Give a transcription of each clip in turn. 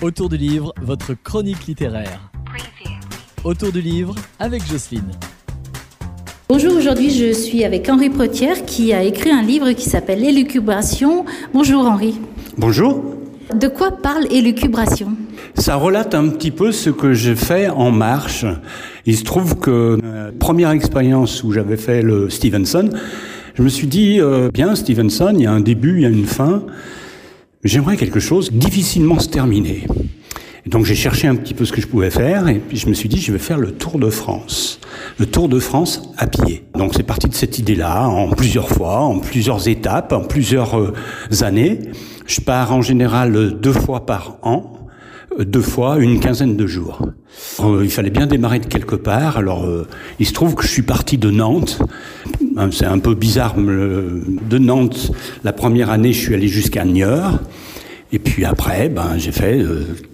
Autour du livre, votre chronique littéraire. Autour du livre avec Jocelyne. Bonjour, aujourd'hui je suis avec Henri Protière qui a écrit un livre qui s'appelle Élucubration. Bonjour Henri. Bonjour. De quoi parle Élucubration? Ça relate un petit peu ce que j'ai fait en marche. Il se trouve que la première expérience où j'avais fait le Stevenson, je me suis dit, euh, bien Stevenson, il y a un début, il y a une fin. J'aimerais quelque chose difficilement se terminer. Donc j'ai cherché un petit peu ce que je pouvais faire et puis je me suis dit je vais faire le Tour de France. Le Tour de France à pied. Donc c'est parti de cette idée-là en plusieurs fois, en plusieurs étapes, en plusieurs euh, années. Je pars en général deux fois par an deux fois une quinzaine de jours. Euh, il fallait bien démarrer de quelque part. Alors, euh, il se trouve que je suis parti de Nantes. Euh, c'est un peu bizarre. De Nantes, la première année, je suis allé jusqu'à Niort. Et puis après, ben, j'ai fait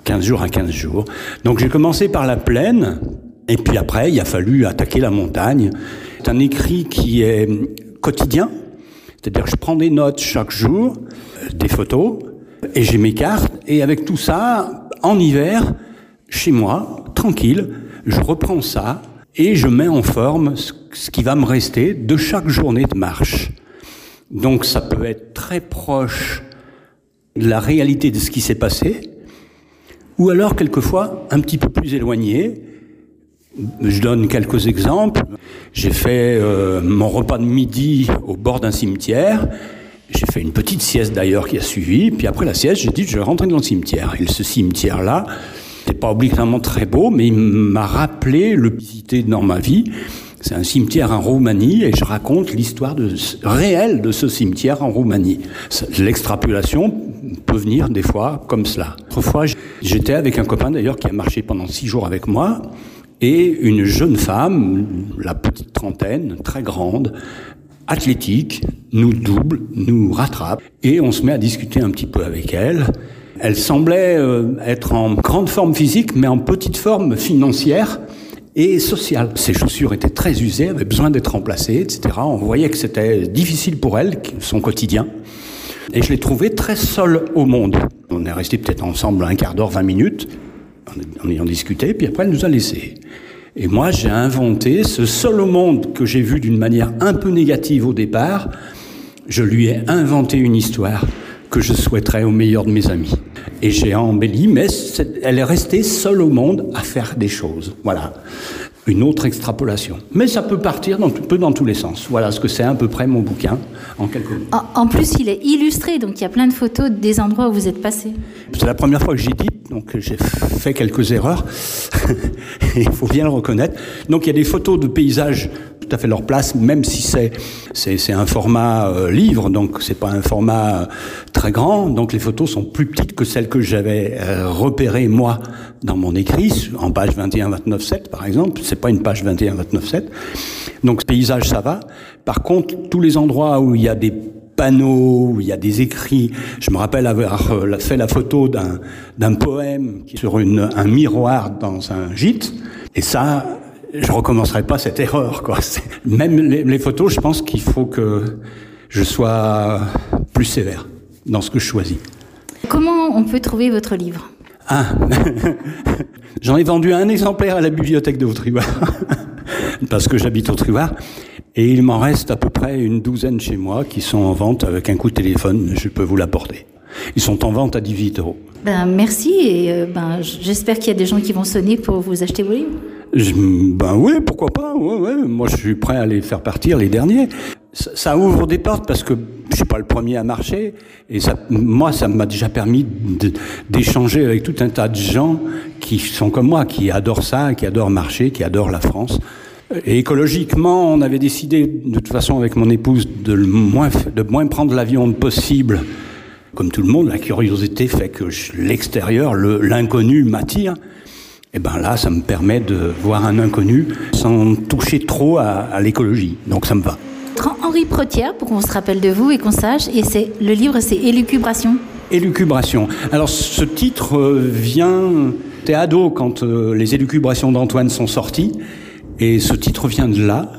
15 jours à 15 jours. Donc j'ai commencé par la plaine. Et puis après, il a fallu attaquer la montagne. C'est un écrit qui est quotidien. C'est-à-dire je prends des notes chaque jour, des photos, et j'ai mes cartes. Et avec tout ça, en hiver, chez moi, tranquille, je reprends ça et je mets en forme ce qui va me rester de chaque journée de marche. Donc ça peut être très proche de la réalité de ce qui s'est passé, ou alors quelquefois un petit peu plus éloigné. Je donne quelques exemples. J'ai fait euh, mon repas de midi au bord d'un cimetière j'ai fait une petite sieste d'ailleurs qui a suivi. Puis après la sieste, j'ai dit je vais rentrer dans le cimetière. Et ce cimetière-là, c'est pas obligatoirement très beau, mais il m'a rappelé le visiter dans ma vie. C'est un cimetière en Roumanie et je raconte l'histoire réelle de ce cimetière en Roumanie. L'extrapolation peut venir des fois comme cela. Autrefois, j'étais avec un copain d'ailleurs qui a marché pendant six jours avec moi et une jeune femme, la petite trentaine, très grande, athlétique, nous double, nous rattrape, et on se met à discuter un petit peu avec elle. Elle semblait euh, être en grande forme physique, mais en petite forme financière et sociale. Ses chaussures étaient très usées, avaient besoin d'être remplacées, etc. On voyait que c'était difficile pour elle, son quotidien. Et je l'ai trouvée très seule au monde. On est resté peut-être ensemble un quart d'heure, vingt minutes, en ayant discuté, puis après elle nous a laissés. Et moi, j'ai inventé ce seul au monde que j'ai vu d'une manière un peu négative au départ. Je lui ai inventé une histoire que je souhaiterais au meilleur de mes amis. Et j'ai embelli, mais elle est restée seule au monde à faire des choses. Voilà. Une autre extrapolation. Mais ça peut partir dans, peu dans tous les sens. Voilà ce que c'est à peu près mon bouquin, en quelques mots. En, plus, il est illustré, donc il y a plein de photos des endroits où vous êtes passé. C'est la première fois que j'édite donc j'ai fait quelques erreurs, il faut bien le reconnaître. Donc il y a des photos de paysages fait leur place, même si c'est c'est un format euh, livre, donc c'est pas un format euh, très grand. Donc les photos sont plus petites que celles que j'avais euh, repérées moi dans mon écrit, en page 21-29-7 par exemple. C'est pas une page 21-29-7. Donc paysage ça va. Par contre, tous les endroits où il y a des panneaux, où il y a des écrits. Je me rappelle avoir fait la photo d'un poème qui sur un miroir dans un gîte. Et ça, je recommencerai pas cette erreur. Quoi. Même les, les photos, je pense qu'il faut que je sois plus sévère dans ce que je choisis. Comment on peut trouver votre livre? Ah, j'en ai vendu un exemplaire à la bibliothèque de Haute-Rivard, parce que j'habite Haute-Rivard. Et il m'en reste à peu près une douzaine chez moi qui sont en vente avec un coup de téléphone. Je peux vous l'apporter. Ils sont en vente à 18 euros. Ben, merci et euh, ben, j'espère qu'il y a des gens qui vont sonner pour vous acheter vos livres. ben oui, pourquoi pas. Ouais, ouais. Moi, je suis prêt à les faire partir les derniers. Ça, ça ouvre des portes parce que je suis pas le premier à marcher et ça, moi, ça m'a déjà permis d'échanger avec tout un tas de gens qui sont comme moi, qui adorent ça, qui adorent marcher, qui adorent la France. Et écologiquement, on avait décidé, de toute façon, avec mon épouse, de moins, de moins prendre l'avion possible. Comme tout le monde, la curiosité fait que l'extérieur, l'inconnu m'attire. Et ben là, ça me permet de voir un inconnu sans toucher trop à, à l'écologie. Donc ça me va. Henri Protière, pour qu'on se rappelle de vous et qu'on sache, et c'est le livre, c'est Élucubration. Élucubration. Alors ce titre euh, vient, t'es ado quand euh, les élucubrations d'Antoine sont sorties. Et ce titre vient de là,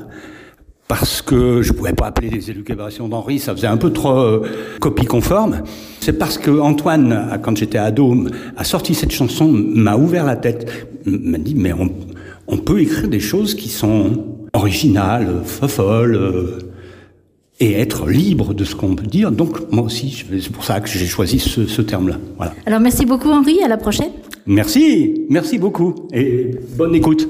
parce que je pouvais pas appeler les élucubrations d'Henri, ça faisait un peu trop euh, copie conforme. C'est parce que Antoine, quand j'étais ado, a sorti cette chanson, m'a ouvert la tête, m'a dit mais on, on, peut écrire des choses qui sont originales, folles, euh, et être libre de ce qu'on peut dire. Donc moi aussi, c'est pour ça que j'ai choisi ce, ce terme-là. Voilà. Alors merci beaucoup Henri, à la prochaine. Merci, merci beaucoup et bonne écoute.